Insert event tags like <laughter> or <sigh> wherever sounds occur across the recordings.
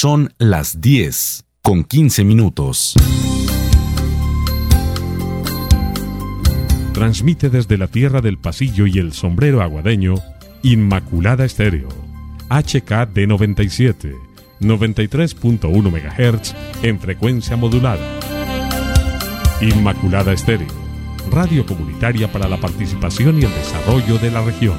Son las 10 con 15 minutos. Transmite desde la tierra del pasillo y el sombrero aguadeño Inmaculada Estéreo, HKD 97, 93.1 MHz en frecuencia modulada. Inmaculada Estéreo, radio comunitaria para la participación y el desarrollo de la región.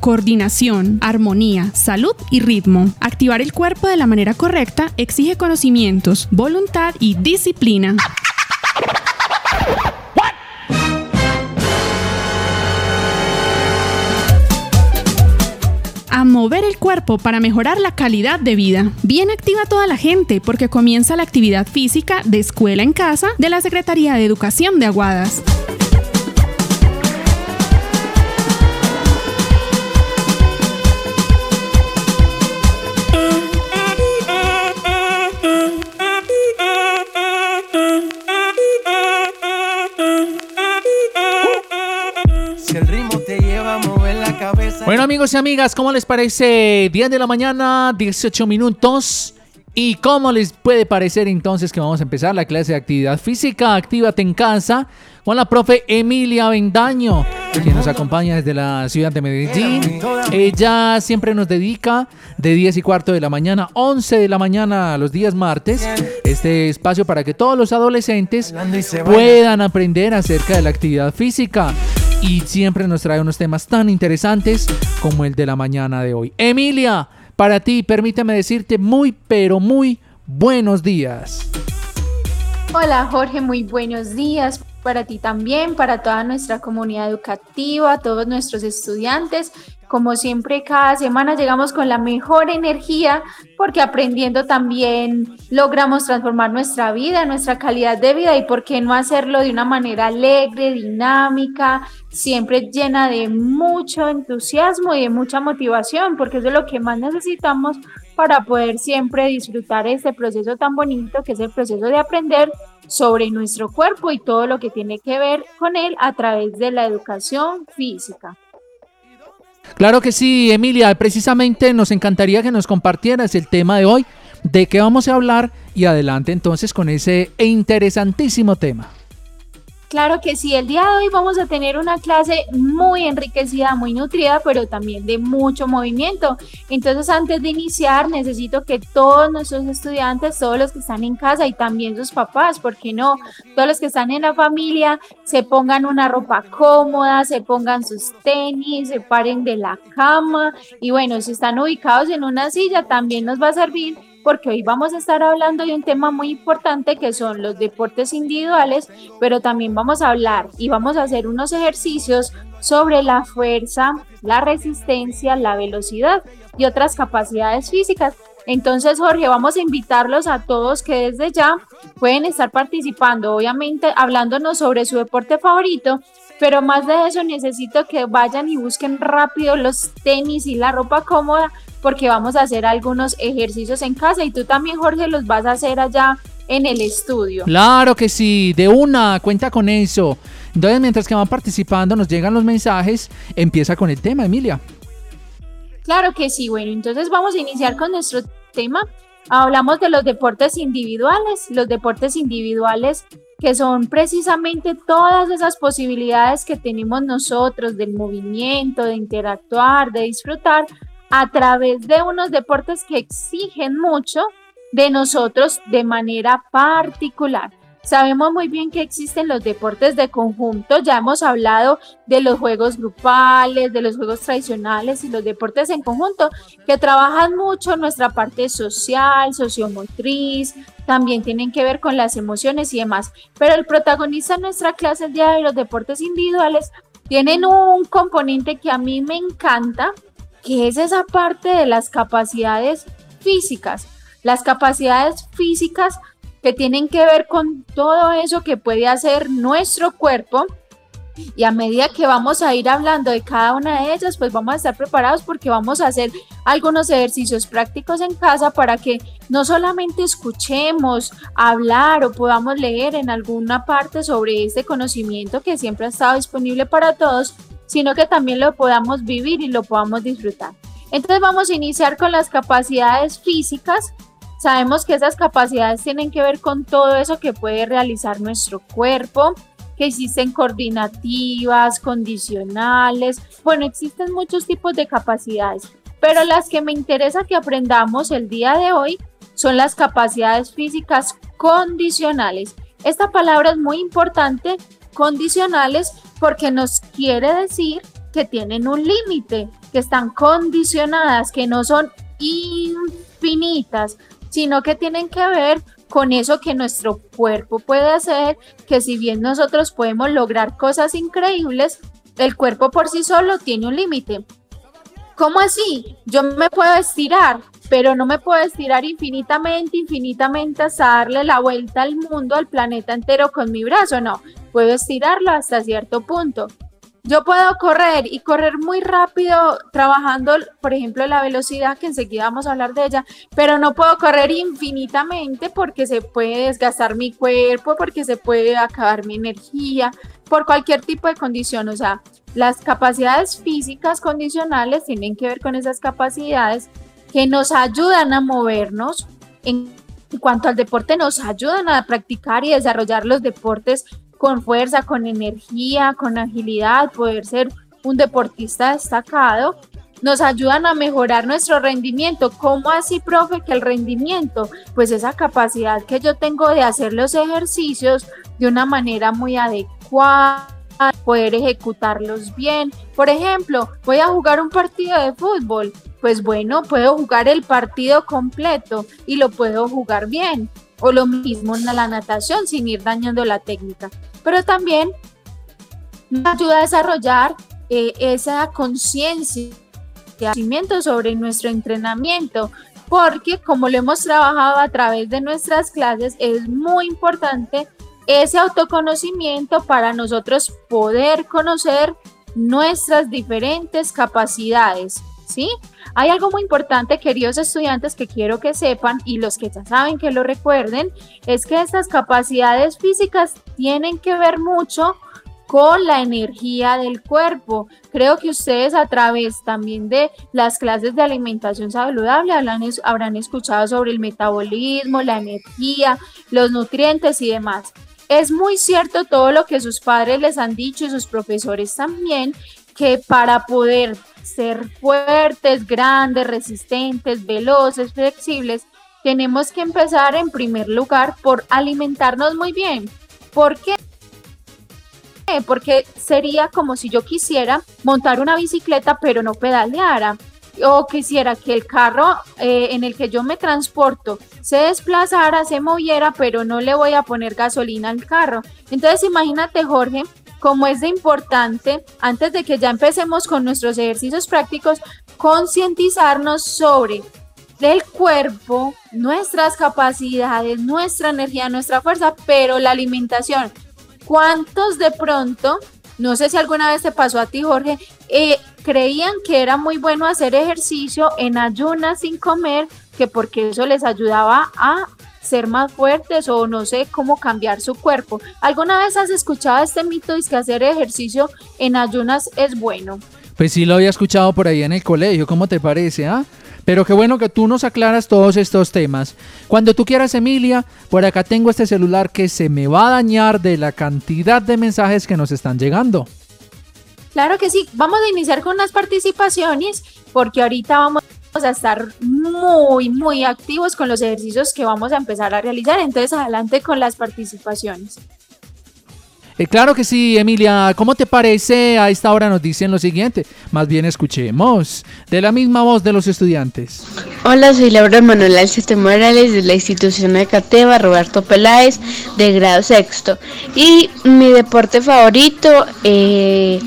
Coordinación, armonía, salud y ritmo. Activar el cuerpo de la manera correcta exige conocimientos, voluntad y disciplina. a mover el cuerpo para mejorar la calidad de vida. Bien activa toda la gente porque comienza la actividad física de escuela en casa de la Secretaría de Educación de Aguadas. Bueno amigos y amigas, ¿cómo les parece? 10 de la mañana, 18 minutos. ¿Y cómo les puede parecer entonces que vamos a empezar la clase de actividad física? Actívate en casa con la profe Emilia Bendaño, que nos acompaña desde la ciudad de Medellín. Ella siempre nos dedica de 10 y cuarto de la mañana, 11 de la mañana los días martes, este espacio para que todos los adolescentes puedan aprender acerca de la actividad física y siempre nos trae unos temas tan interesantes como el de la mañana de hoy. Emilia, para ti, permíteme decirte muy, pero muy buenos días. Hola Jorge, muy buenos días para ti también, para toda nuestra comunidad educativa, todos nuestros estudiantes. Como siempre, cada semana llegamos con la mejor energía porque aprendiendo también logramos transformar nuestra vida, nuestra calidad de vida y por qué no hacerlo de una manera alegre, dinámica, siempre llena de mucho entusiasmo y de mucha motivación, porque eso es lo que más necesitamos para poder siempre disfrutar este proceso tan bonito que es el proceso de aprender sobre nuestro cuerpo y todo lo que tiene que ver con él a través de la educación física. Claro que sí, Emilia, precisamente nos encantaría que nos compartieras el tema de hoy, de qué vamos a hablar y adelante entonces con ese interesantísimo tema. Claro que sí, el día de hoy vamos a tener una clase muy enriquecida, muy nutrida, pero también de mucho movimiento. Entonces, antes de iniciar, necesito que todos nuestros estudiantes, todos los que están en casa y también sus papás, ¿por qué no? Todos los que están en la familia, se pongan una ropa cómoda, se pongan sus tenis, se paren de la cama y bueno, si están ubicados en una silla, también nos va a servir porque hoy vamos a estar hablando de un tema muy importante que son los deportes individuales, pero también vamos a hablar y vamos a hacer unos ejercicios sobre la fuerza, la resistencia, la velocidad y otras capacidades físicas. Entonces, Jorge, vamos a invitarlos a todos que desde ya pueden estar participando, obviamente hablándonos sobre su deporte favorito, pero más de eso necesito que vayan y busquen rápido los tenis y la ropa cómoda porque vamos a hacer algunos ejercicios en casa y tú también Jorge los vas a hacer allá en el estudio. Claro que sí, de una, cuenta con eso. Entonces, mientras que van participando, nos llegan los mensajes, empieza con el tema, Emilia. Claro que sí, bueno, entonces vamos a iniciar con nuestro tema. Hablamos de los deportes individuales, los deportes individuales que son precisamente todas esas posibilidades que tenemos nosotros del movimiento, de interactuar, de disfrutar a través de unos deportes que exigen mucho de nosotros de manera particular. Sabemos muy bien que existen los deportes de conjunto, ya hemos hablado de los juegos grupales, de los juegos tradicionales y los deportes en conjunto que trabajan mucho nuestra parte social, sociomotriz, también tienen que ver con las emociones y demás. Pero el protagonista en nuestra clase el día de los deportes individuales tienen un componente que a mí me encanta, que es esa parte de las capacidades físicas. Las capacidades físicas que tienen que ver con todo eso que puede hacer nuestro cuerpo. Y a medida que vamos a ir hablando de cada una de ellas, pues vamos a estar preparados porque vamos a hacer algunos ejercicios prácticos en casa para que no solamente escuchemos hablar o podamos leer en alguna parte sobre este conocimiento que siempre ha estado disponible para todos, sino que también lo podamos vivir y lo podamos disfrutar. Entonces vamos a iniciar con las capacidades físicas Sabemos que esas capacidades tienen que ver con todo eso que puede realizar nuestro cuerpo, que existen coordinativas, condicionales, bueno, existen muchos tipos de capacidades, pero las que me interesa que aprendamos el día de hoy son las capacidades físicas condicionales. Esta palabra es muy importante, condicionales, porque nos quiere decir que tienen un límite, que están condicionadas, que no son infinitas, sino que tienen que ver con eso que nuestro cuerpo puede hacer, que si bien nosotros podemos lograr cosas increíbles, el cuerpo por sí solo tiene un límite. ¿Cómo así? Yo me puedo estirar, pero no me puedo estirar infinitamente, infinitamente hasta darle la vuelta al mundo, al planeta entero con mi brazo, no. Puedo estirarlo hasta cierto punto. Yo puedo correr y correr muy rápido trabajando, por ejemplo, la velocidad, que enseguida vamos a hablar de ella, pero no puedo correr infinitamente porque se puede desgastar mi cuerpo, porque se puede acabar mi energía, por cualquier tipo de condición. O sea, las capacidades físicas condicionales tienen que ver con esas capacidades que nos ayudan a movernos. En cuanto al deporte, nos ayudan a practicar y desarrollar los deportes con fuerza, con energía, con agilidad, poder ser un deportista destacado, nos ayudan a mejorar nuestro rendimiento. ¿Cómo así, profe, que el rendimiento? Pues esa capacidad que yo tengo de hacer los ejercicios de una manera muy adecuada, poder ejecutarlos bien. Por ejemplo, voy a jugar un partido de fútbol. Pues bueno, puedo jugar el partido completo y lo puedo jugar bien o lo mismo en la natación sin ir dañando la técnica. Pero también nos ayuda a desarrollar eh, esa conciencia sobre nuestro entrenamiento, porque como lo hemos trabajado a través de nuestras clases, es muy importante ese autoconocimiento para nosotros poder conocer nuestras diferentes capacidades, ¿sí? Hay algo muy importante, queridos estudiantes, que quiero que sepan y los que ya saben que lo recuerden, es que estas capacidades físicas tienen que ver mucho con la energía del cuerpo. Creo que ustedes a través también de las clases de alimentación saludable habrán, escuchado sobre el metabolismo, la energía, los nutrientes y demás. Es muy cierto todo lo que sus padres les han dicho y sus profesores también, que para poder ser fuertes, grandes, resistentes, veloces, flexibles, tenemos que empezar en primer lugar por alimentarnos muy bien. ¿Por qué? Porque sería como si yo quisiera montar una bicicleta pero no pedaleara o quisiera que el carro eh, en el que yo me transporto se desplazara, se moviera, pero no le voy a poner gasolina al carro. Entonces imagínate, Jorge, como es de importante, antes de que ya empecemos con nuestros ejercicios prácticos, concientizarnos sobre el cuerpo, nuestras capacidades, nuestra energía, nuestra fuerza, pero la alimentación. ¿Cuántos de pronto no sé si alguna vez te pasó a ti, Jorge, eh, creían que era muy bueno hacer ejercicio en ayunas sin comer, que porque eso les ayudaba a ser más fuertes o no sé cómo cambiar su cuerpo. ¿Alguna vez has escuchado este mito de que hacer ejercicio en ayunas es bueno? Pues sí lo había escuchado por ahí en el colegio, ¿cómo te parece, ah? Pero qué bueno que tú nos aclaras todos estos temas. Cuando tú quieras, Emilia, por acá tengo este celular que se me va a dañar de la cantidad de mensajes que nos están llegando. Claro que sí, vamos a iniciar con unas participaciones porque ahorita vamos a estar muy, muy activos con los ejercicios que vamos a empezar a realizar. Entonces, adelante con las participaciones. Eh, claro que sí, Emilia. ¿Cómo te parece? A esta hora nos dicen lo siguiente. Más bien escuchemos de la misma voz de los estudiantes. Hola, soy Laura Manuel Alcete Morales de la institución de Cateva, Roberto Peláez, de grado sexto. Y mi deporte favorito eh,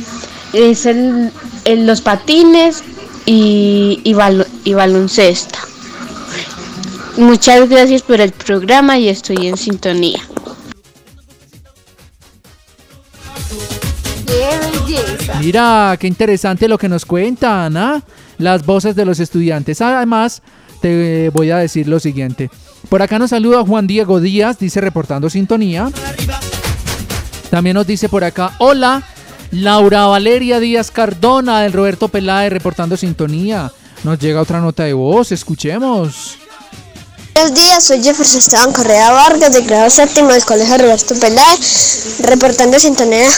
es el, los patines y, y baloncesto. Muchas gracias por el programa y estoy en sintonía. Mira, qué interesante lo que nos cuentan, ¿ah? Las voces de los estudiantes. Además, te voy a decir lo siguiente. Por acá nos saluda Juan Diego Díaz, dice reportando sintonía. También nos dice por acá, hola, Laura Valeria Díaz Cardona del Roberto Peláez reportando sintonía. Nos llega otra nota de voz, escuchemos. Buenos días, soy Jefferson Esteban Correa Vargas, de grado séptimo del Colegio Roberto Peláez, reportando sintonía,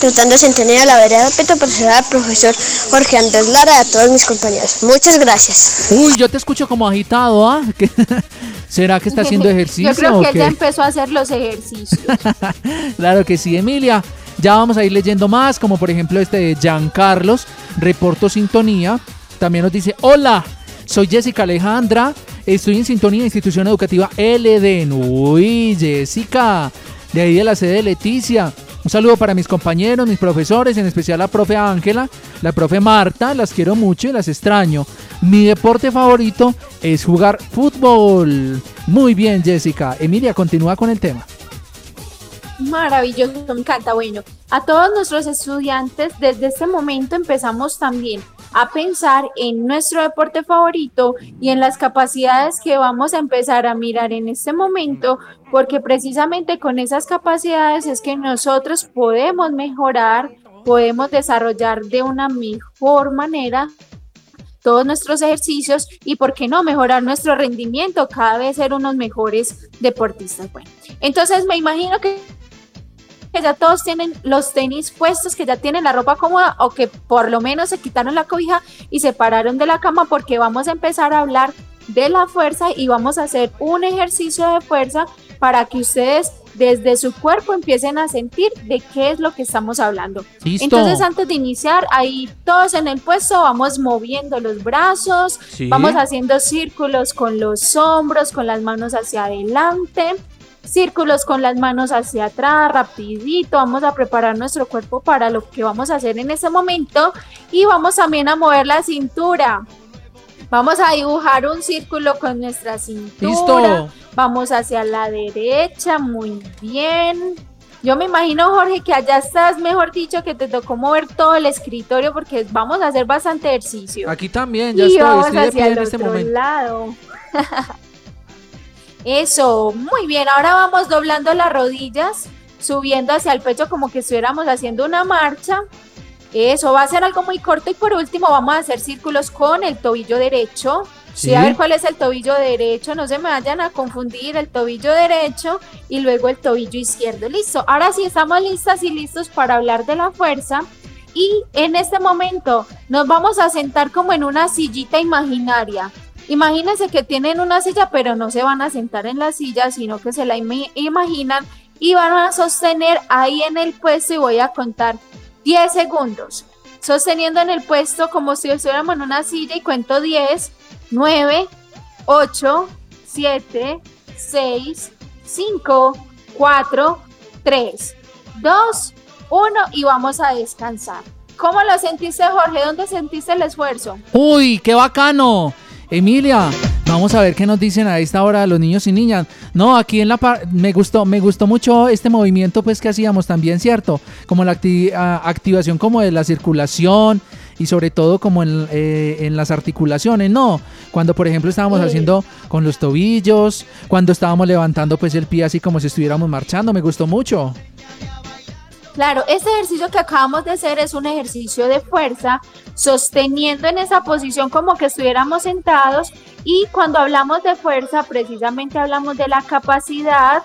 reportando sintonía a la vereda Peto por ser al profesor Jorge Andrés Lara y a todos mis compañeros. Muchas gracias. Uy, yo te escucho como agitado, ¿ah? <laughs> ¿Será que está haciendo ejercicio? <laughs> Yo creo que él ya empezó a hacer los ejercicios. <laughs> claro que sí, Emilia. Ya vamos a ir leyendo más, como por ejemplo este de Jean Carlos, reporto sintonía. También nos dice, hola, soy Jessica Alejandra, estoy en sintonía institución educativa LD. Uy, Jessica, de ahí de la sede de Leticia. Un saludo para mis compañeros, mis profesores, en especial la profe Ángela, la profe Marta, las quiero mucho y las extraño. Mi deporte favorito es jugar fútbol. Muy bien, Jessica. Emilia, continúa con el tema. Maravilloso, me encanta. Bueno, a todos nuestros estudiantes, desde este momento empezamos también a pensar en nuestro deporte favorito y en las capacidades que vamos a empezar a mirar en este momento, porque precisamente con esas capacidades es que nosotros podemos mejorar, podemos desarrollar de una mejor manera todos nuestros ejercicios y, ¿por qué no?, mejorar nuestro rendimiento, cada vez ser unos mejores deportistas. Bueno, entonces me imagino que que ya todos tienen los tenis puestos, que ya tienen la ropa cómoda o que por lo menos se quitaron la cobija y se pararon de la cama porque vamos a empezar a hablar de la fuerza y vamos a hacer un ejercicio de fuerza para que ustedes desde su cuerpo empiecen a sentir de qué es lo que estamos hablando. Entonces antes de iniciar, ahí todos en el puesto vamos moviendo los brazos, vamos haciendo círculos con los hombros, con las manos hacia adelante círculos con las manos hacia atrás, rapidito, vamos a preparar nuestro cuerpo para lo que vamos a hacer en ese momento y vamos también a mover la cintura. Vamos a dibujar un círculo con nuestra cintura. Listo. Vamos hacia la derecha, muy bien. Yo me imagino, Jorge, que allá estás, mejor dicho, que te tocó mover todo el escritorio porque vamos a hacer bastante ejercicio. Aquí también, ya estoy, estoy de pie en este momento. Lado. <laughs> Eso, muy bien. Ahora vamos doblando las rodillas, subiendo hacia el pecho como que estuviéramos haciendo una marcha. Eso va a ser algo muy corto y por último vamos a hacer círculos con el tobillo derecho. Sí. a ver cuál es el tobillo derecho, no se me vayan a confundir, el tobillo derecho y luego el tobillo izquierdo. Listo, ahora sí estamos listas y listos para hablar de la fuerza. Y en este momento nos vamos a sentar como en una sillita imaginaria. Imagínense que tienen una silla, pero no se van a sentar en la silla, sino que se la imaginan y van a sostener ahí en el puesto y voy a contar 10 segundos. Sosteniendo en el puesto como si estuviéramos en una silla y cuento 10, 9, 8, 7, 6, 5, 4, 3, 2, 1 y vamos a descansar. ¿Cómo lo sentiste, Jorge? ¿Dónde sentiste el esfuerzo? Uy, qué bacano. Emilia, Vamos a ver qué nos dicen a esta hora los niños y niñas. No, aquí en la par me gustó, me gustó mucho este movimiento pues que hacíamos también, ¿cierto? Como la activación como de la circulación y sobre todo como en, eh, en, las articulaciones, no. Cuando por ejemplo estábamos haciendo con los tobillos, cuando estábamos levantando pues el pie así como si estuviéramos marchando, me gustó mucho. Claro, este ejercicio que acabamos de hacer es un ejercicio de fuerza, sosteniendo en esa posición como que estuviéramos sentados y cuando hablamos de fuerza, precisamente hablamos de la capacidad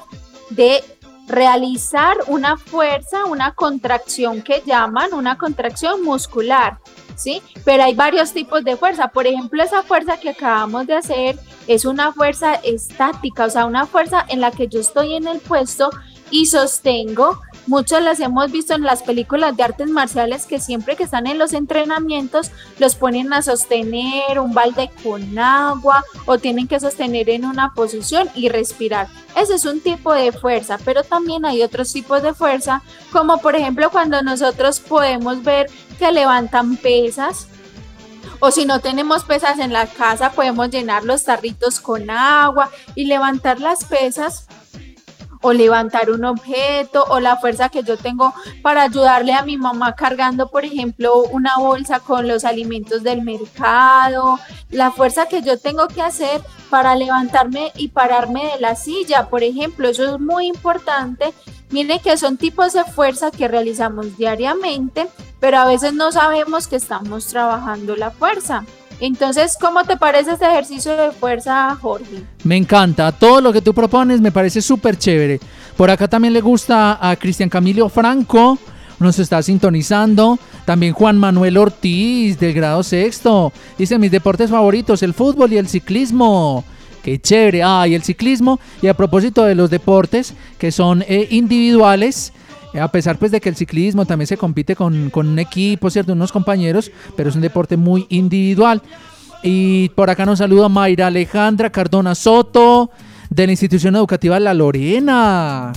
de realizar una fuerza, una contracción que llaman una contracción muscular, ¿sí? Pero hay varios tipos de fuerza. Por ejemplo, esa fuerza que acabamos de hacer es una fuerza estática, o sea, una fuerza en la que yo estoy en el puesto y sostengo Muchos las hemos visto en las películas de artes marciales que siempre que están en los entrenamientos los ponen a sostener un balde con agua o tienen que sostener en una posición y respirar. Ese es un tipo de fuerza, pero también hay otros tipos de fuerza, como por ejemplo cuando nosotros podemos ver que levantan pesas, o si no tenemos pesas en la casa, podemos llenar los tarritos con agua y levantar las pesas o levantar un objeto o la fuerza que yo tengo para ayudarle a mi mamá cargando, por ejemplo, una bolsa con los alimentos del mercado, la fuerza que yo tengo que hacer para levantarme y pararme de la silla, por ejemplo, eso es muy importante. Miren que son tipos de fuerza que realizamos diariamente, pero a veces no sabemos que estamos trabajando la fuerza. Entonces, ¿cómo te parece este ejercicio de fuerza, Jorge? Me encanta. Todo lo que tú propones me parece súper chévere. Por acá también le gusta a Cristian Camilo Franco. Nos está sintonizando. También Juan Manuel Ortiz, del grado sexto. Dice mis deportes favoritos, el fútbol y el ciclismo. Qué chévere. Ah, y el ciclismo. Y a propósito de los deportes que son eh, individuales, a pesar pues de que el ciclismo también se compite con, un equipo, ¿cierto? Unos compañeros, pero es un deporte muy individual. Y por acá nos saluda Mayra Alejandra Cardona Soto, de la institución educativa La Lorena.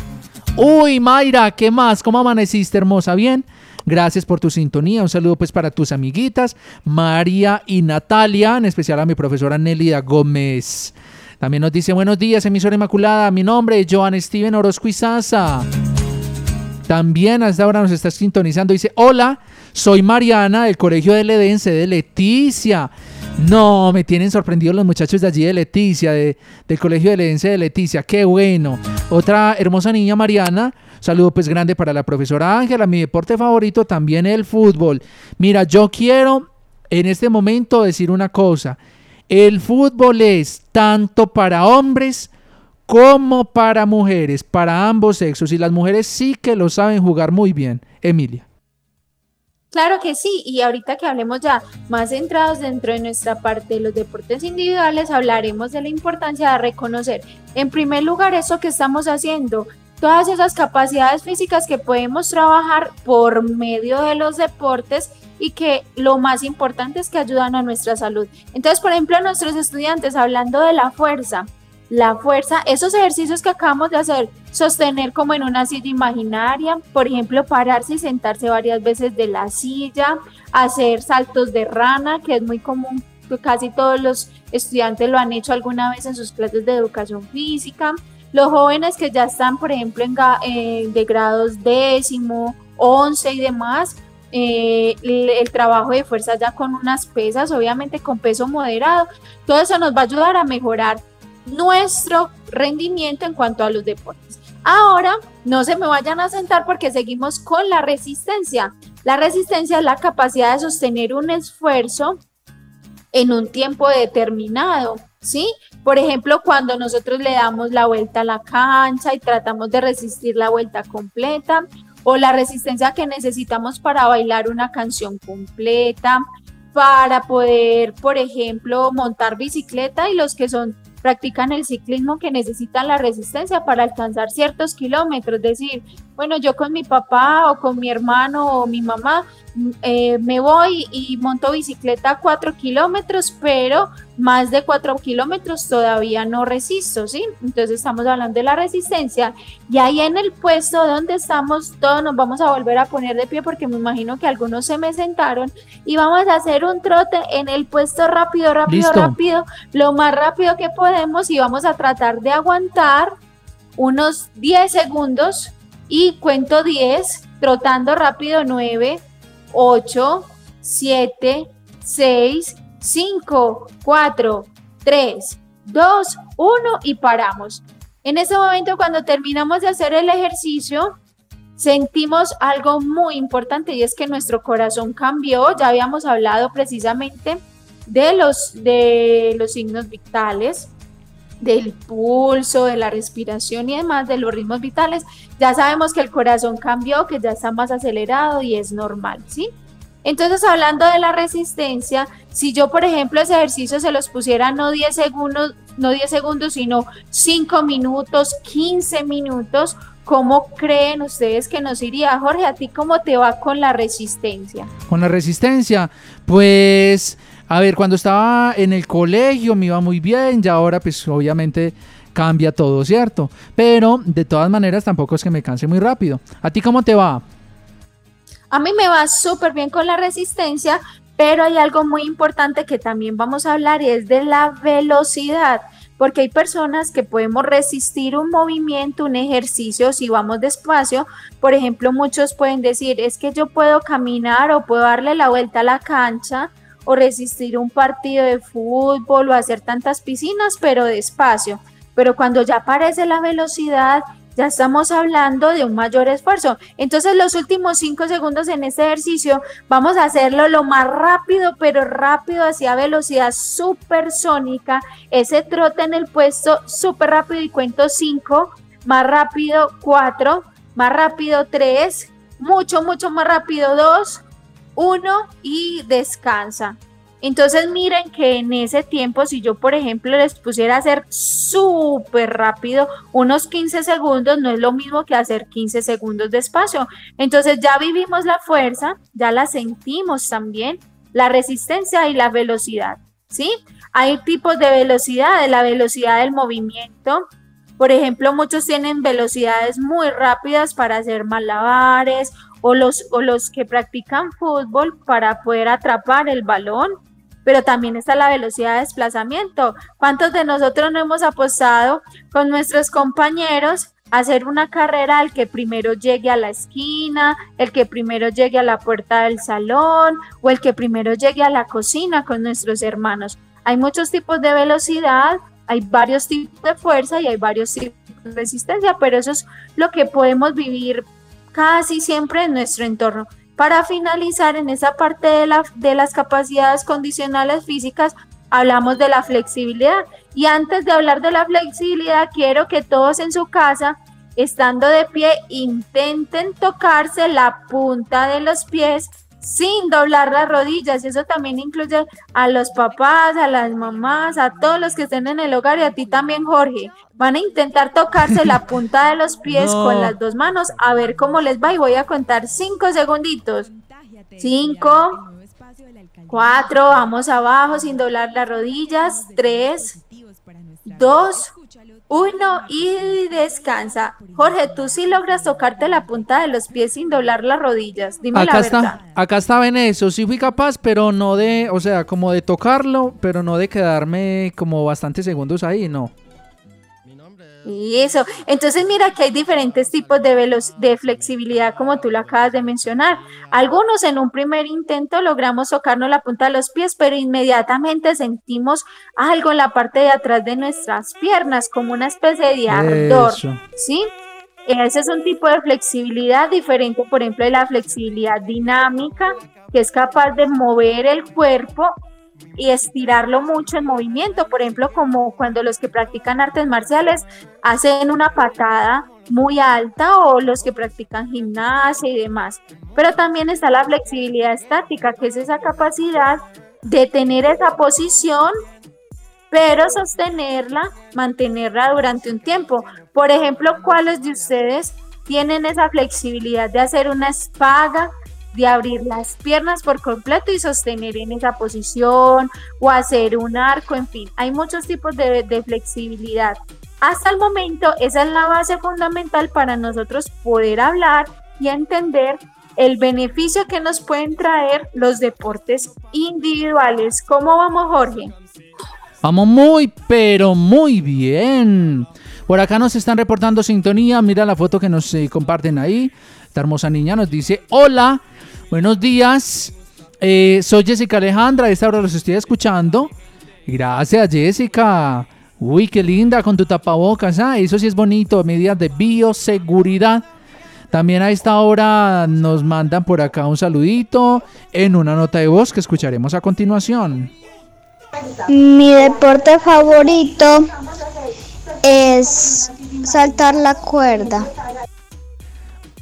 Uy, Mayra, ¿qué más? ¿Cómo amaneciste, hermosa? ¿Bien? Gracias por tu sintonía. Un saludo pues para tus amiguitas, María y Natalia, en especial a mi profesora Nelida Gómez. También nos dice buenos días, emisora Inmaculada. Mi nombre es Joan Steven Orozco Izaza. También hasta ahora nos está sintonizando. Dice, hola, soy Mariana del Colegio de Ledense de Leticia. No, me tienen sorprendido los muchachos de allí de Leticia, de, del Colegio de Ledense de Leticia. Qué bueno. Otra hermosa niña Mariana. Saludo pues grande para la profesora Ángela. Mi deporte favorito también el fútbol. Mira, yo quiero en este momento decir una cosa. El fútbol es tanto para hombres como para mujeres, para ambos sexos. Y las mujeres sí que lo saben jugar muy bien. Emilia. Claro que sí, y ahorita que hablemos ya más centrados dentro de nuestra parte de los deportes individuales, hablaremos de la importancia de reconocer, en primer lugar, eso que estamos haciendo, todas esas capacidades físicas que podemos trabajar por medio de los deportes y que lo más importante es que ayudan a nuestra salud. Entonces, por ejemplo, nuestros estudiantes, hablando de la fuerza, la fuerza, esos ejercicios que acabamos de hacer, sostener como en una silla imaginaria, por ejemplo, pararse y sentarse varias veces de la silla, hacer saltos de rana, que es muy común, casi todos los estudiantes lo han hecho alguna vez en sus clases de educación física. Los jóvenes que ya están, por ejemplo, en, eh, de grados décimo, once y demás, eh, el, trabajo de fuerza ya con unas pesas, obviamente con peso moderado, todo eso nos va a ayudar a mejorar nuestro rendimiento en cuanto a los deportes. Ahora, no se me vayan a sentar porque seguimos con la resistencia. La resistencia es la capacidad de sostener un esfuerzo en un tiempo determinado, ¿sí? Por ejemplo, cuando nosotros le damos la vuelta a la cancha y tratamos de resistir la vuelta completa, o la resistencia que necesitamos para bailar una canción completa, para poder, por ejemplo, montar bicicleta y los que son practican el ciclismo que necesitan la resistencia para alcanzar ciertos kilómetros, es decir, bueno, yo con mi papá o con mi hermano o mi mamá eh, me voy y monto bicicleta cuatro kilómetros, pero más de cuatro kilómetros todavía no resisto, ¿sí? Entonces estamos hablando de la resistencia y ahí en el puesto donde estamos todos nos vamos a volver a poner de pie porque me imagino que algunos se me sentaron y vamos a hacer un trote en el puesto rápido, rápido, rápido, lo más rápido que podemos y vamos a tratar de aguantar unos 10 segundos y cuento 10, trotando rápido 9, 8, 7, 6, 5, 4, 3, 2, 1 y paramos. En ese momento cuando terminamos de hacer el ejercicio, sentimos algo muy importante y es que nuestro corazón cambió. Ya habíamos hablado precisamente de los, de los signos vitales, del pulso, de la respiración y demás, de los ritmos vitales, ya sabemos que el corazón cambió, que ya está más acelerado y es normal, ¿sí? Entonces, hablando de la resistencia, si yo, por ejemplo, ese ejercicio se los pusiera no 10 segundos, no 10 segundos, sino 5 minutos, 15 minutos, ¿cómo creen ustedes que nos iría? Jorge, ¿a ti cómo te va con la resistencia? Con la resistencia, pues a ver, cuando estaba en el colegio me iba muy bien, y ahora pues obviamente cambia todo, ¿cierto? Pero de todas maneras tampoco es que me canse muy rápido. ¿A ti cómo te va? A mí me va súper bien con la resistencia, pero hay algo muy importante que también vamos a hablar y es de la velocidad, porque hay personas que podemos resistir un movimiento, un ejercicio si vamos despacio. Por ejemplo, muchos pueden decir, es que yo puedo caminar o puedo darle la vuelta a la cancha o resistir un partido de fútbol o hacer tantas piscinas, pero despacio. Pero cuando ya aparece la velocidad, ya estamos hablando de un mayor esfuerzo. Entonces los últimos cinco segundos en este ejercicio vamos a hacerlo lo más rápido, pero rápido hacia velocidad supersónica. Ese trote en el puesto súper rápido y cuento cinco, más rápido cuatro, más rápido tres, mucho, mucho más rápido dos, uno y descansa. Entonces miren que en ese tiempo, si yo por ejemplo les pusiera a hacer súper rápido, unos 15 segundos, no es lo mismo que hacer 15 segundos despacio. Entonces ya vivimos la fuerza, ya la sentimos también, la resistencia y la velocidad. ¿Sí? Hay tipos de velocidad, de la velocidad del movimiento, por ejemplo, muchos tienen velocidades muy rápidas para hacer malabares o los, o los que practican fútbol para poder atrapar el balón, pero también está la velocidad de desplazamiento. ¿Cuántos de nosotros no hemos apostado con nuestros compañeros a hacer una carrera el que primero llegue a la esquina, el que primero llegue a la puerta del salón o el que primero llegue a la cocina con nuestros hermanos? Hay muchos tipos de velocidad, hay varios tipos de fuerza y hay varios tipos de resistencia, pero eso es lo que podemos vivir casi siempre en nuestro entorno. Para finalizar, en esa parte de, la, de las capacidades condicionales físicas, hablamos de la flexibilidad. Y antes de hablar de la flexibilidad, quiero que todos en su casa, estando de pie, intenten tocarse la punta de los pies sin doblar las rodillas. Eso también incluye a los papás, a las mamás, a todos los que estén en el hogar y a ti también, Jorge. Van a intentar tocarse la punta de los <laughs> pies con las dos manos a ver cómo les va y voy a contar cinco segunditos. Cinco, cuatro, vamos abajo sin doblar las rodillas. Tres, dos, uno y descansa. Jorge, tú sí logras tocarte la punta de los pies sin doblar las rodillas. Dime acá la está, verdad. acá estaba en eso. Sí fui capaz, pero no de, o sea, como de tocarlo, pero no de quedarme como bastantes segundos ahí, no. Y eso. Entonces, mira que hay diferentes tipos de, velo- de flexibilidad, como tú lo acabas de mencionar. Algunos en un primer intento logramos tocarnos la punta de los pies, pero inmediatamente sentimos algo en la parte de atrás de nuestras piernas, como una especie de ardor. Eso. ¿Sí? Ese es un tipo de flexibilidad diferente, por ejemplo, de la flexibilidad dinámica, que es capaz de mover el cuerpo y estirarlo mucho en movimiento, por ejemplo, como cuando los que practican artes marciales hacen una patada muy alta o los que practican gimnasia y demás. Pero también está la flexibilidad estática, que es esa capacidad de tener esa posición, pero sostenerla, mantenerla durante un tiempo. Por ejemplo, ¿cuáles de ustedes tienen esa flexibilidad de hacer una espaga, de abrir las piernas por completo y sostener en esa posición o hacer un arco, en fin, hay muchos tipos de, flexibilidad. Hasta el momento, esa es la base fundamental para nosotros poder hablar y entender el beneficio que nos pueden traer los deportes individuales. ¿Cómo vamos, Jorge? Vamos muy, pero muy bien. Por acá nos están reportando sintonía. Mira la foto que nos eh, comparten ahí. Esta hermosa niña nos dice: Hola, buenos días. Eh, soy Jessica Alejandra. A esta hora los estoy escuchando. Gracias, Jessica. Uy, qué linda con tu tapabocas. Ah, eso sí es bonito. Medidas de bioseguridad. También a esta hora nos mandan por acá un saludito en una nota de voz que escucharemos a continuación. Mi deporte favorito es saltar la cuerda.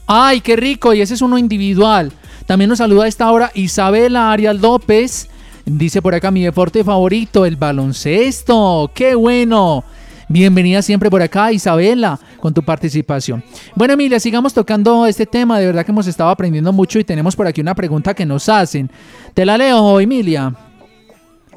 Ay, qué rico. Y ese es uno individual. También nos saluda a esta hora Isabela Arias López. Dice por acá mi deporte favorito, el baloncesto. ¡Qué bueno! Bienvenida siempre por acá, Isabela, con tu participación. Bueno, Emilia, sigamos tocando este tema. De verdad que hemos estado aprendiendo mucho y tenemos por aquí una pregunta que nos hacen. Te la leo, Emilia.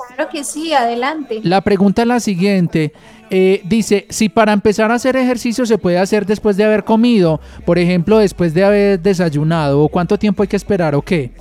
Claro que sí, adelante. La pregunta es la siguiente. Eh, dice, si para empezar a hacer ejercicio se puede hacer después de haber comido, por ejemplo, después de haber desayunado, o cuánto tiempo hay que esperar o qué.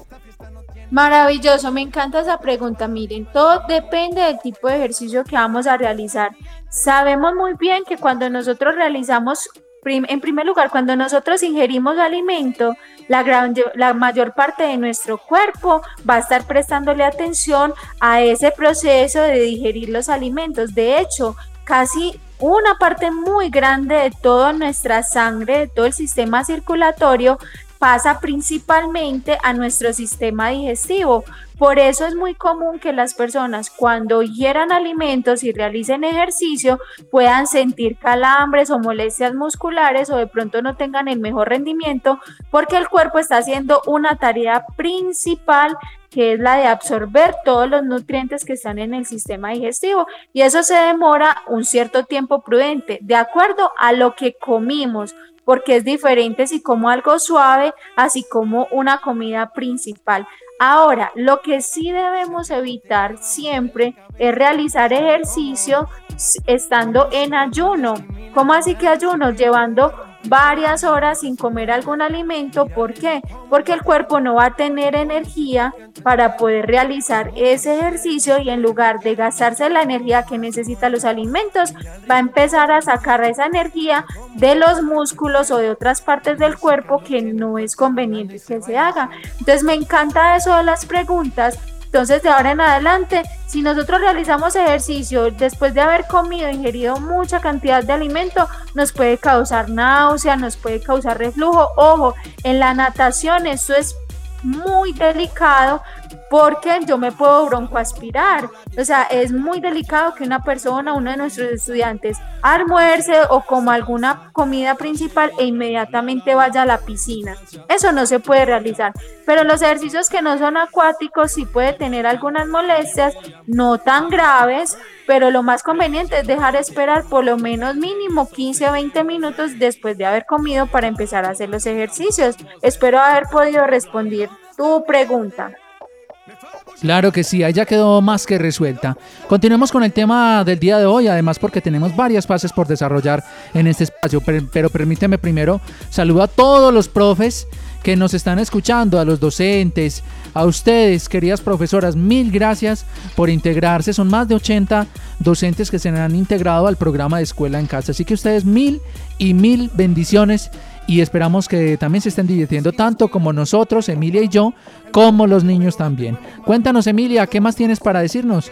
Maravilloso, me encanta esa pregunta. Miren, todo depende del tipo de ejercicio que vamos a realizar. Sabemos muy bien que cuando nosotros realizamos, en primer lugar, cuando nosotros ingerimos alimento, la, la mayor parte de nuestro cuerpo va a estar prestándole atención a ese proceso de digerir los alimentos. De hecho, casi una parte muy grande de toda nuestra sangre, de todo el sistema circulatorio, pasa principalmente a nuestro sistema digestivo. Por eso es muy común que las personas cuando hieran alimentos y realicen ejercicio puedan sentir calambres o molestias musculares o de pronto no tengan el mejor rendimiento porque el cuerpo está haciendo una tarea principal que es la de absorber todos los nutrientes que están en el sistema digestivo y eso se demora un cierto tiempo prudente de acuerdo a lo que comimos porque es diferente si como algo suave, así como una comida principal. Ahora, lo que sí debemos evitar siempre es realizar ejercicio estando en ayuno. ¿Cómo así que ayuno? Llevando varias horas sin comer algún alimento. ¿Por qué? Porque el cuerpo no va a tener energía para poder realizar ese ejercicio y en lugar de gastarse la energía que necesita los alimentos, va a empezar a sacar esa energía de los músculos o de otras partes del cuerpo que no es conveniente que se haga. Entonces me encanta eso de las preguntas entonces, de ahora en adelante, si nosotros realizamos ejercicio después de haber comido, ingerido mucha cantidad de alimento, nos puede causar náusea, nos puede causar reflujo. Ojo, en la natación esto es muy delicado porque yo me puedo broncoaspirar. O sea, es muy delicado que una persona, uno de nuestros estudiantes, almuerce o coma alguna comida principal e inmediatamente vaya a la piscina. Eso no se puede realizar. Pero los ejercicios que no son acuáticos sí puede tener algunas molestias, no tan graves, pero lo más conveniente es dejar esperar por lo menos mínimo 15 o 20 minutos después de haber comido para empezar a hacer los ejercicios. Espero haber podido responder tu pregunta. Claro que sí, ahí ya quedó más que resuelta. Continuemos con el tema del día de hoy, además porque tenemos varias fases por desarrollar en este espacio, pero, pero permíteme primero saludar a todos los profes que nos están escuchando, a los docentes, a ustedes, queridas profesoras, mil gracias por integrarse. Son más de 80 docentes que se han integrado al programa de escuela en casa. Así que ustedes mil y mil bendiciones y esperamos que también se estén divirtiendo tanto como nosotros, Emilia y yo, como los niños también. Cuéntanos, Emilia, ¿qué más tienes para decirnos?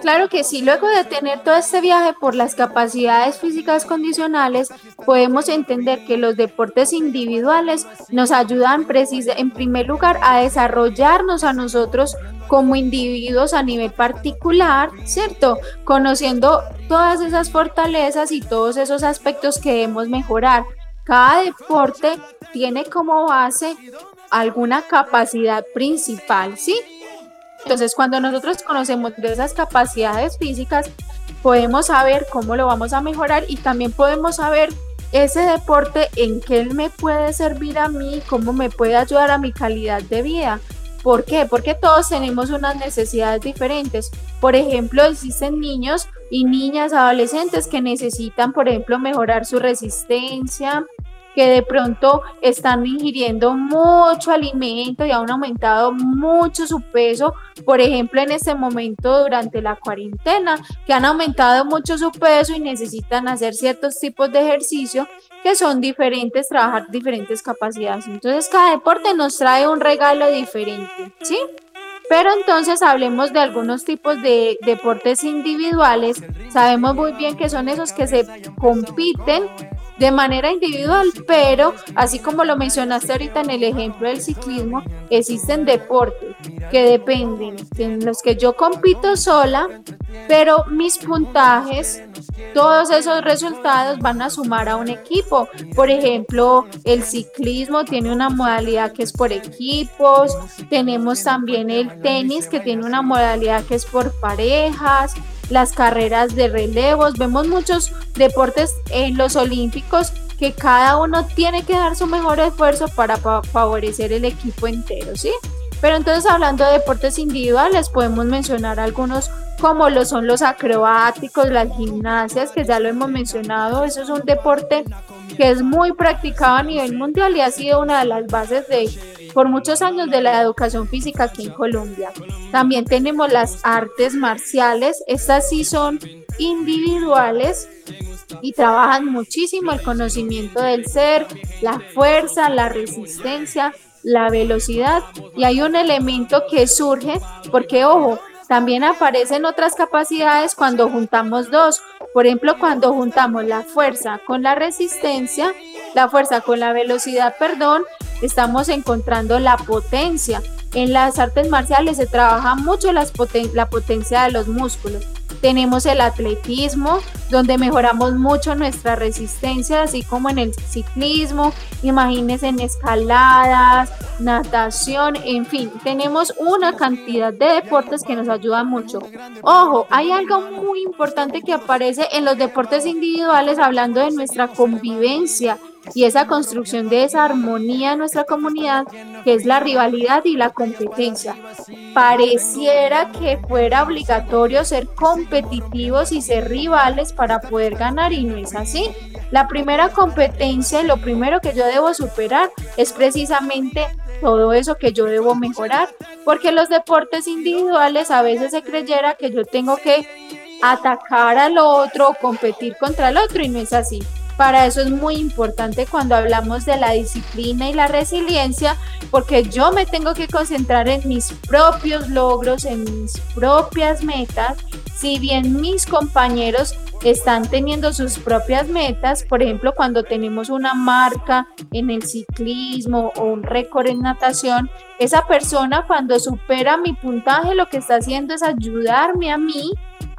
Claro que sí, luego de tener todo este viaje por las capacidades físicas condicionales, podemos entender que los deportes individuales nos ayudan en primer lugar a desarrollarnos a nosotros como individuos a nivel particular, ¿cierto? Conociendo todas esas fortalezas y todos esos aspectos que debemos mejorar. Cada deporte tiene como base alguna capacidad principal, ¿sí? Entonces, cuando nosotros conocemos de esas capacidades físicas, podemos saber cómo lo vamos a mejorar y también podemos saber ese deporte en qué me puede servir a mí, cómo me puede ayudar a mi calidad de vida. ¿Por qué? Porque todos tenemos unas necesidades diferentes. Por ejemplo, existen niños y niñas adolescentes que necesitan, por ejemplo, mejorar su resistencia, que de pronto están ingiriendo mucho alimento y han aumentado mucho su peso, por ejemplo en este momento durante la cuarentena, que han aumentado mucho su peso y necesitan hacer ciertos tipos de ejercicio que son diferentes, trabajar diferentes capacidades. Entonces cada deporte nos trae un regalo diferente, ¿sí? Pero entonces hablemos de algunos tipos de deportes individuales. Sabemos muy bien que son esos que se compiten de manera individual, pero así como lo mencionaste ahorita en el ejemplo del ciclismo, existen deportes que dependen en los que yo compito sola, pero mis puntajes, todos esos resultados van a sumar a un equipo. Por ejemplo, el ciclismo tiene una modalidad que es por equipos, tenemos también el tenis que tiene una modalidad que es por parejas, las carreras de relevos, vemos muchos deportes en los olímpicos que cada uno tiene que dar su mejor esfuerzo para favorecer el equipo entero, ¿sí? Pero entonces hablando de deportes individuales, podemos mencionar algunos como lo son los acrobáticos, las gimnasias, que ya lo hemos mencionado, eso es un deporte que es muy practicado a nivel mundial y ha sido una de las bases de por muchos años de la educación física aquí en Colombia. También tenemos las artes marciales, estas sí son individuales y trabajan muchísimo el conocimiento del ser, la fuerza, la resistencia, la velocidad y hay un elemento que surge porque ojo, también aparecen otras capacidades cuando juntamos dos. Por ejemplo, cuando juntamos la fuerza con la resistencia, la fuerza con la velocidad, perdón, estamos encontrando la potencia. En las artes marciales se trabaja mucho la potencia de los músculos. Tenemos el atletismo, donde mejoramos mucho nuestra resistencia, así como en el ciclismo, imagínense en escaladas, natación, en fin, tenemos una cantidad de deportes que nos ayudan mucho. Ojo, hay algo muy importante que aparece en los deportes individuales hablando de nuestra convivencia y esa construcción de esa armonía en nuestra comunidad, que es la rivalidad y la competencia. Pareciera que fuera obligatorio ser competitivos y ser rivales para poder ganar y no es así. La primera competencia, lo primero que yo debo superar es precisamente todo eso que yo debo mejorar, porque los deportes individuales a veces se creyera que yo tengo que atacar al otro competir contra el otro y no es así. Para eso es muy importante cuando hablamos de la disciplina y la resiliencia, porque yo me tengo que concentrar en mis propios logros, en mis propias metas, si bien mis compañeros están teniendo sus propias metas, por ejemplo, cuando tenemos una marca en el ciclismo o un récord en natación, esa persona cuando supera mi puntaje lo que está haciendo es ayudarme a mí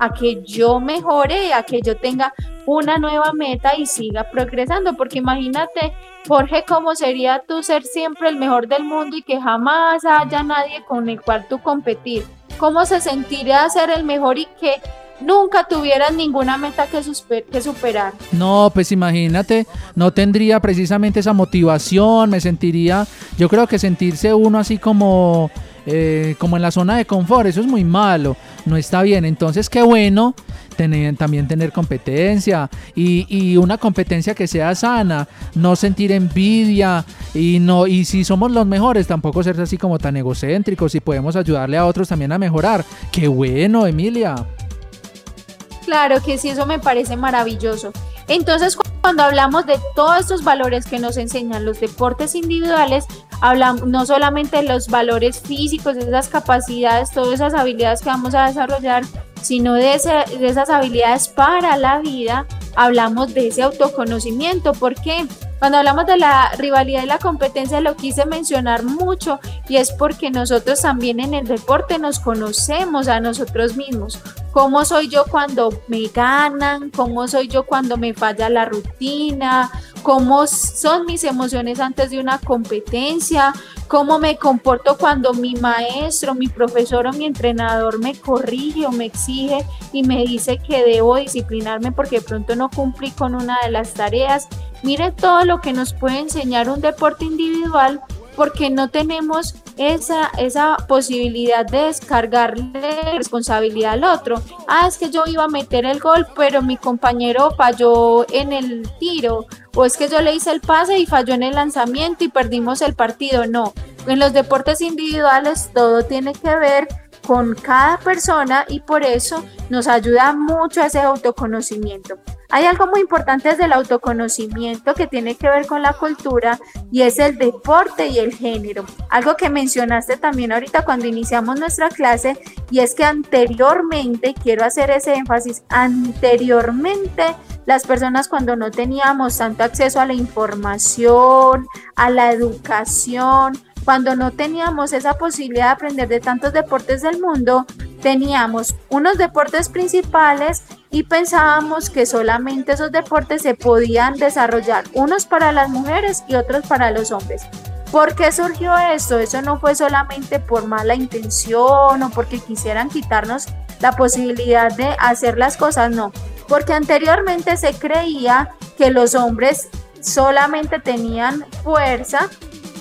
a que yo mejore, a que yo tenga una nueva meta y siga progresando, porque imagínate, Jorge, cómo sería tú ser siempre el mejor del mundo y que jamás haya nadie con el cual tú competir. ¿Cómo se sentiría ser el mejor y que nunca tuvieras ninguna meta que, que, superar. No, pues imagínate, no tendría precisamente esa motivación, me sentiría, yo creo que sentirse uno así como eh, como en la zona de confort, eso es muy malo, no está bien. Entonces, qué bueno también tener competencia y, y, una competencia que sea sana, no sentir envidia y no y si somos los mejores, tampoco ser así como tan egocéntricos y podemos ayudarle a otros también a mejorar. Qué bueno, Emilia. Claro que sí, eso me parece maravilloso. Entonces, cuando hablamos de todos estos valores que nos enseñan los deportes individuales, hablamos no solamente de los valores físicos, de esas capacidades, todas esas habilidades que vamos a desarrollar, sino de, de esas habilidades para la vida, hablamos de ese autoconocimiento. ¿Por qué? Cuando hablamos de la rivalidad y la competencia lo quise mencionar mucho y es porque nosotros también en el deporte nos conocemos a nosotros mismos. ¿Cómo soy yo cuando me ganan? ¿Cómo soy yo cuando me falla la rutina? ¿Cómo son mis emociones antes de una competencia? ¿Cómo me comporto cuando mi maestro, mi profesor o mi entrenador me corrige o me exige y me dice que debo disciplinarme porque de pronto no cumplí con una de las tareas? Mire todo lo que nos puede enseñar un deporte individual porque no tenemos esa, esa posibilidad de descargarle responsabilidad al otro. Ah, es que yo iba a meter el gol, pero mi compañero falló en el tiro, o es que yo le hice el pase y falló en el lanzamiento y perdimos el partido. No, en los deportes individuales todo tiene que ver con cada persona y por eso nos ayuda mucho ese autoconocimiento. Hay algo muy importante desde el autoconocimiento que tiene que ver con la cultura y es el deporte y el género. Algo que mencionaste también ahorita cuando iniciamos nuestra clase y es que anteriormente, quiero hacer ese énfasis, anteriormente las personas cuando no teníamos tanto acceso a la información, a la educación, cuando no teníamos esa posibilidad de aprender de tantos deportes del mundo, teníamos unos deportes principales y pensábamos que solamente esos deportes se podían desarrollar, unos para las mujeres y otros para los hombres. ¿Por qué surgió esto? Eso no fue solamente por mala intención o porque quisieran quitarnos la posibilidad de hacer las cosas, no. Porque anteriormente se creía que los hombres solamente tenían fuerza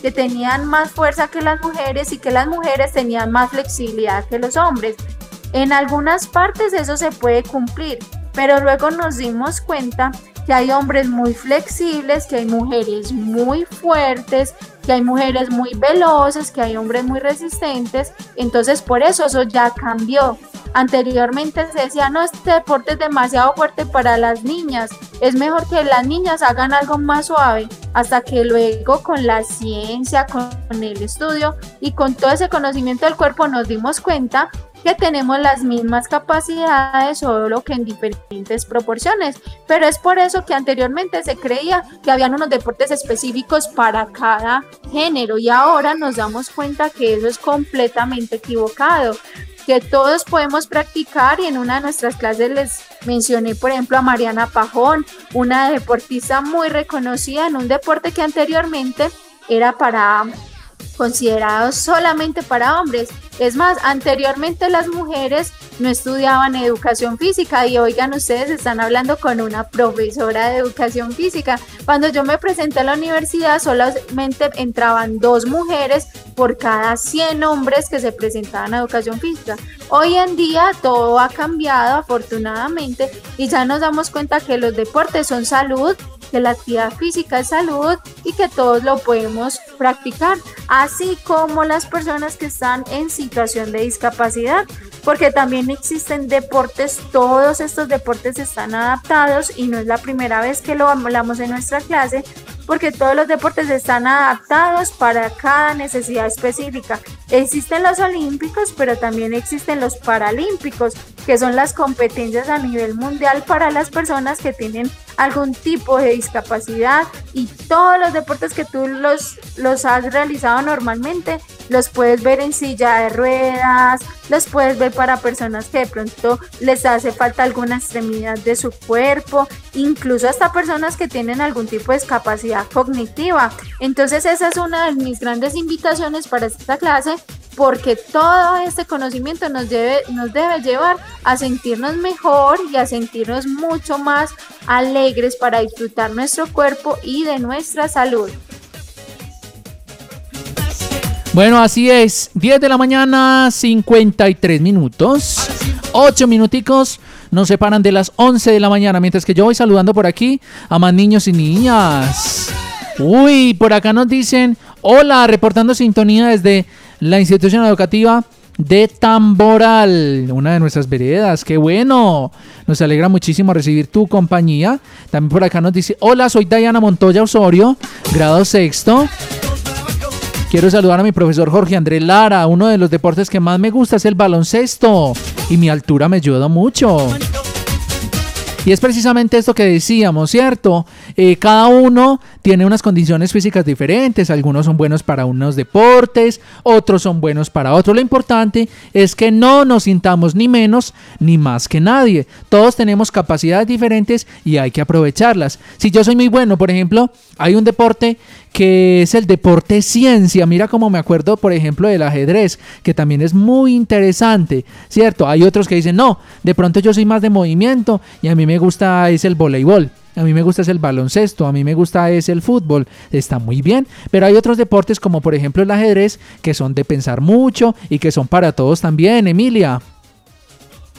que tenían más fuerza que las mujeres y que las mujeres tenían más flexibilidad que los hombres. En algunas partes eso se puede cumplir, pero luego nos dimos cuenta que hay hombres muy flexibles, que hay mujeres muy fuertes, que hay mujeres muy veloces, que hay hombres muy resistentes. Entonces por eso eso ya cambió. Anteriormente se decía, no, este deporte es demasiado fuerte para las niñas, es mejor que las niñas hagan algo más suave, hasta que luego con la ciencia, con el estudio y con todo ese conocimiento del cuerpo nos dimos cuenta que tenemos las mismas capacidades, solo que en diferentes proporciones. Pero es por eso que anteriormente se creía que habían unos deportes específicos para cada género y ahora nos damos cuenta que eso es completamente equivocado que todos podemos practicar y en una de nuestras clases les mencioné por ejemplo a Mariana Pajón, una deportista muy reconocida en un deporte que anteriormente era para considerados solamente para hombres. Es más, anteriormente las mujeres no estudiaban educación física y oigan, ustedes están hablando con una profesora de educación física. Cuando yo me presenté a la universidad solamente entraban dos mujeres por cada 100 hombres que se presentaban a educación física. Hoy en día todo ha cambiado afortunadamente y ya nos damos cuenta que los deportes son salud que la actividad física es salud y que todos lo podemos practicar, así como las personas que están en situación de discapacidad, porque también existen deportes, todos estos deportes están adaptados y no es la primera vez que lo hablamos en nuestra clase, porque todos los deportes están adaptados para cada necesidad específica. Existen los olímpicos, pero también existen los paralímpicos, que son las competencias a nivel mundial para las personas que tienen algún tipo de discapacidad y todos los deportes que tú los, los has realizado normalmente los puedes ver en silla de ruedas, los puedes ver para personas que de pronto les hace falta alguna extremidad de su cuerpo, incluso hasta personas que tienen algún tipo de discapacidad cognitiva. Entonces esa es una de mis grandes invitaciones para esta clase porque todo este conocimiento nos debe, nos debe llevar a sentirnos mejor y a sentirnos mucho más alegres para disfrutar nuestro cuerpo y de nuestra salud. Bueno, así es. 10 de la mañana, 53 minutos. 8 minuticos nos separan de las 11 de la mañana, mientras que yo voy saludando por aquí a más niños y niñas. Uy, por acá nos dicen, hola, reportando sintonía desde la institución educativa de Tamboral, una de nuestras veredas. Qué bueno. Nos alegra muchísimo recibir tu compañía. También por acá nos dice, hola, soy Diana Montoya Osorio, grado sexto. Quiero saludar a mi profesor Jorge Andrés Lara. Uno de los deportes que más me gusta es el baloncesto y mi altura me ayuda mucho. Y es precisamente esto que decíamos, ¿cierto? Eh, cada uno tiene unas condiciones físicas diferentes, algunos son buenos para unos deportes, otros son buenos para otros. Lo importante es que no nos sintamos ni menos ni más que nadie. Todos tenemos capacidades diferentes y hay que aprovecharlas. Si yo soy muy bueno, por ejemplo, hay un deporte que es el deporte ciencia. Mira cómo me acuerdo, por ejemplo, del ajedrez, que también es muy interesante, ¿cierto? Hay otros que dicen, no, de pronto yo soy más de movimiento y a mí me gusta es el voleibol. A mí me gusta es el baloncesto, a mí me gusta es el fútbol, está muy bien, pero hay otros deportes como por ejemplo el ajedrez que son de pensar mucho y que son para todos también, Emilia.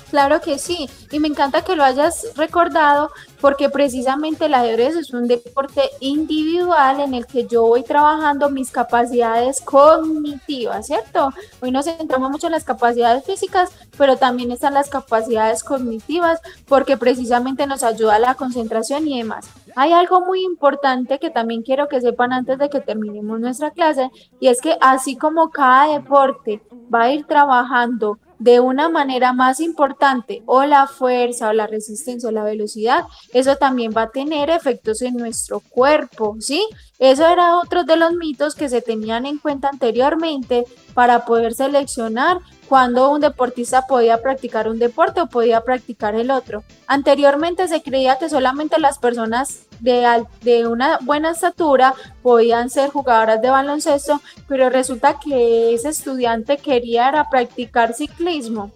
Claro que sí, y me encanta que lo hayas recordado porque precisamente el ajedrez es un deporte individual en el que yo voy trabajando mis capacidades cognitivas, ¿cierto? Hoy nos centramos mucho en las capacidades físicas, pero también están las capacidades cognitivas porque precisamente nos ayuda a la concentración y demás. Hay algo muy importante que también quiero que sepan antes de que terminemos nuestra clase y es que así como cada deporte va a ir trabajando de una manera más importante o la fuerza o la resistencia o la velocidad, eso también va a tener efectos en nuestro cuerpo, ¿sí? Eso era otro de los mitos que se tenían en cuenta anteriormente para poder seleccionar cuando un deportista podía practicar un deporte o podía practicar el otro. Anteriormente se creía que solamente las personas de, una buena estatura podían ser jugadoras de baloncesto, pero resulta que ese estudiante quería practicar ciclismo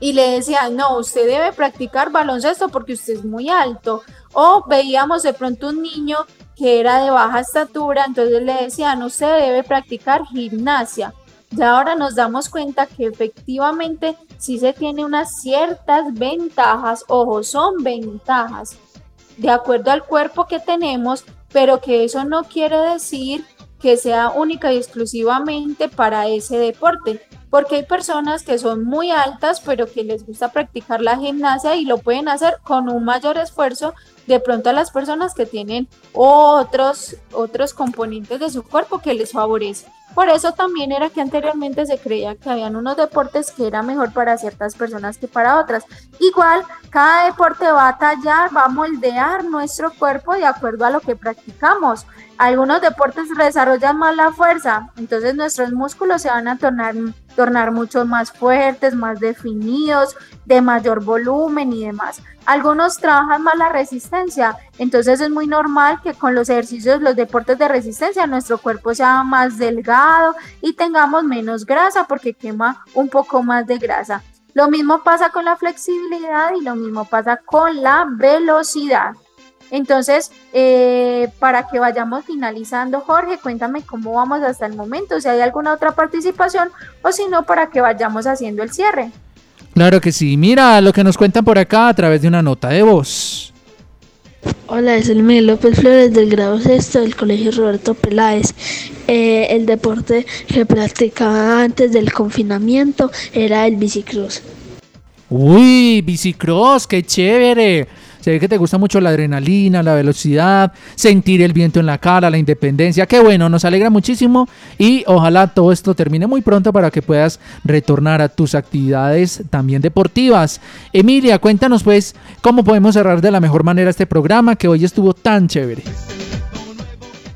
y le decía, no, usted debe practicar baloncesto porque usted es muy alto. O veíamos de pronto un niño que era de baja estatura, entonces le decían, usted debe practicar gimnasia. Ya ahora nos damos cuenta que efectivamente sí se tiene unas ciertas ventajas, ojo, son ventajas de acuerdo al cuerpo que tenemos, pero que eso no quiere decir que sea única y exclusivamente para ese deporte, porque hay personas que son muy altas, pero que les gusta practicar la gimnasia y lo pueden hacer con un mayor esfuerzo de pronto a las personas que tienen otros, otros componentes de su cuerpo que les favorece. Por eso también era que anteriormente se creía que habían unos deportes que era mejor para ciertas personas que para otras. Igual, cada deporte va a tallar, va a moldear nuestro cuerpo de acuerdo a lo que practicamos. Algunos deportes desarrollan más la fuerza, entonces nuestros músculos se van a tornar, tornar mucho más fuertes, más definidos, de mayor volumen y demás. Algunos trabajan más la resistencia, entonces es muy normal que con los ejercicios, los deportes de resistencia, nuestro cuerpo sea más delgado y tengamos menos grasa porque quema un poco más de grasa. Lo mismo pasa con la flexibilidad y lo mismo pasa con la velocidad. Entonces, eh, para que vayamos finalizando, Jorge, cuéntame cómo vamos hasta el momento, si hay alguna otra participación o si no, para que vayamos haciendo el cierre. Claro que sí. Mira lo que nos cuentan por acá a través de una nota de voz. Hola, es el Miguel López Flores del grado sexto del Colegio Roberto Peláez. Eh, el deporte que practicaba antes del confinamiento era el bicicross. Uy, bicicross, qué chévere. Se ve que te gusta mucho la adrenalina, la velocidad, sentir el viento en la cara, la independencia. Qué bueno, nos alegra muchísimo y ojalá todo esto termine muy pronto para que puedas retornar a tus actividades también deportivas. Emilia, cuéntanos pues cómo podemos cerrar de la mejor manera este programa que hoy estuvo tan chévere.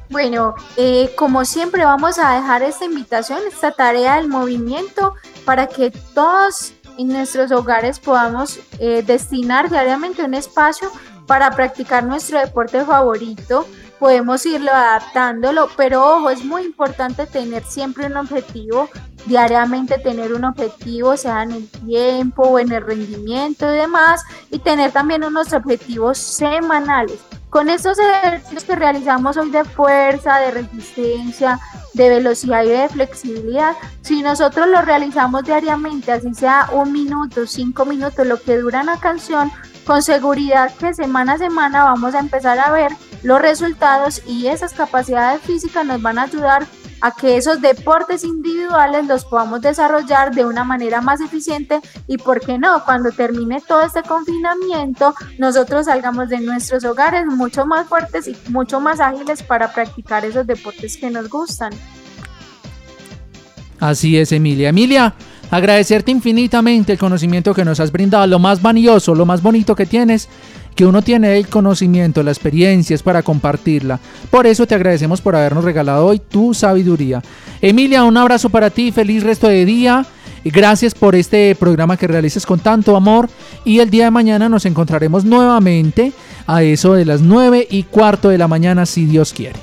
Bueno, eh, como siempre vamos a dejar esta invitación, esta tarea del movimiento para que todos en nuestros hogares podamos eh, destinar diariamente un espacio para practicar nuestro deporte favorito. Podemos irlo adaptándolo, pero ojo, es muy importante tener siempre un objetivo, diariamente tener un objetivo, sea en el tiempo o en el rendimiento y demás, y tener también unos objetivos semanales. Con estos ejercicios que realizamos hoy de fuerza, de resistencia, de velocidad y de flexibilidad, si nosotros lo realizamos diariamente, así sea un minuto, cinco minutos, lo que dura una canción, con seguridad que semana a semana vamos a empezar a ver los resultados y esas capacidades físicas nos van a ayudar a que esos deportes individuales los podamos desarrollar de una manera más eficiente y, ¿por qué no? Cuando termine todo este confinamiento, nosotros salgamos de nuestros hogares mucho más fuertes y mucho más ágiles para practicar esos deportes que nos gustan. Así es, Emilia. Emilia, agradecerte infinitamente el conocimiento que nos has brindado, lo más valioso, lo más bonito que tienes que uno tiene el conocimiento, la experiencia es para compartirla. Por eso te agradecemos por habernos regalado hoy tu sabiduría. Emilia, un abrazo para ti, feliz resto de día. Gracias por este programa que realices con tanto amor y el día de mañana nos encontraremos nuevamente a eso de las 9 y cuarto de la mañana si Dios quiere.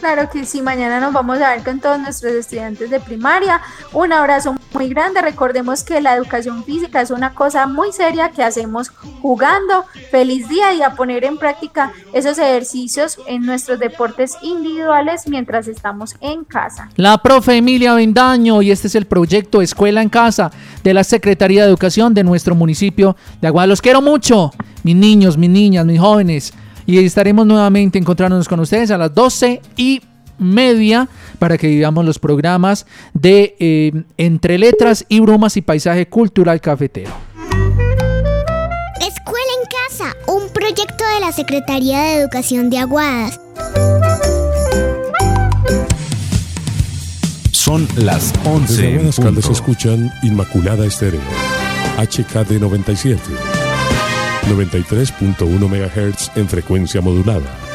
Claro que sí, mañana nos vamos a ver con todos nuestros estudiantes de primaria. Un abrazo muy grande. Recordemos que la educación física es una cosa muy seria que hacemos jugando. Feliz día y a poner en práctica esos ejercicios en nuestros deportes individuales mientras estamos en casa. La profe Emilia Bendaño y este es el proyecto Escuela en Casa de la Secretaría de Educación de nuestro municipio de Aguada. Los quiero mucho, mis niños, mis niñas, mis jóvenes y estaremos nuevamente encontrándonos con ustedes a las 12 y media para que vivamos los programas de eh, Entre Letras y Brumas y Paisaje Cultural Cafetero. Escuela en Casa, un proyecto de la Secretaría de Educación de Aguadas. Son las 11. Desde Aguadas en Caldas escuchan Inmaculada Estéreo, HKD 97, 93.1 MHz en frecuencia modulada.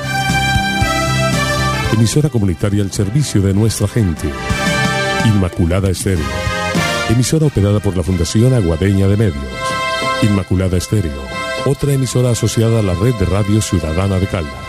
Emisora comunitaria al servicio de nuestra gente. Inmaculada Estéreo. Emisora operada por la Fundación Aguadeña de Medios. Inmaculada Estéreo. Otra emisora asociada a la red de radio ciudadana de Caldas.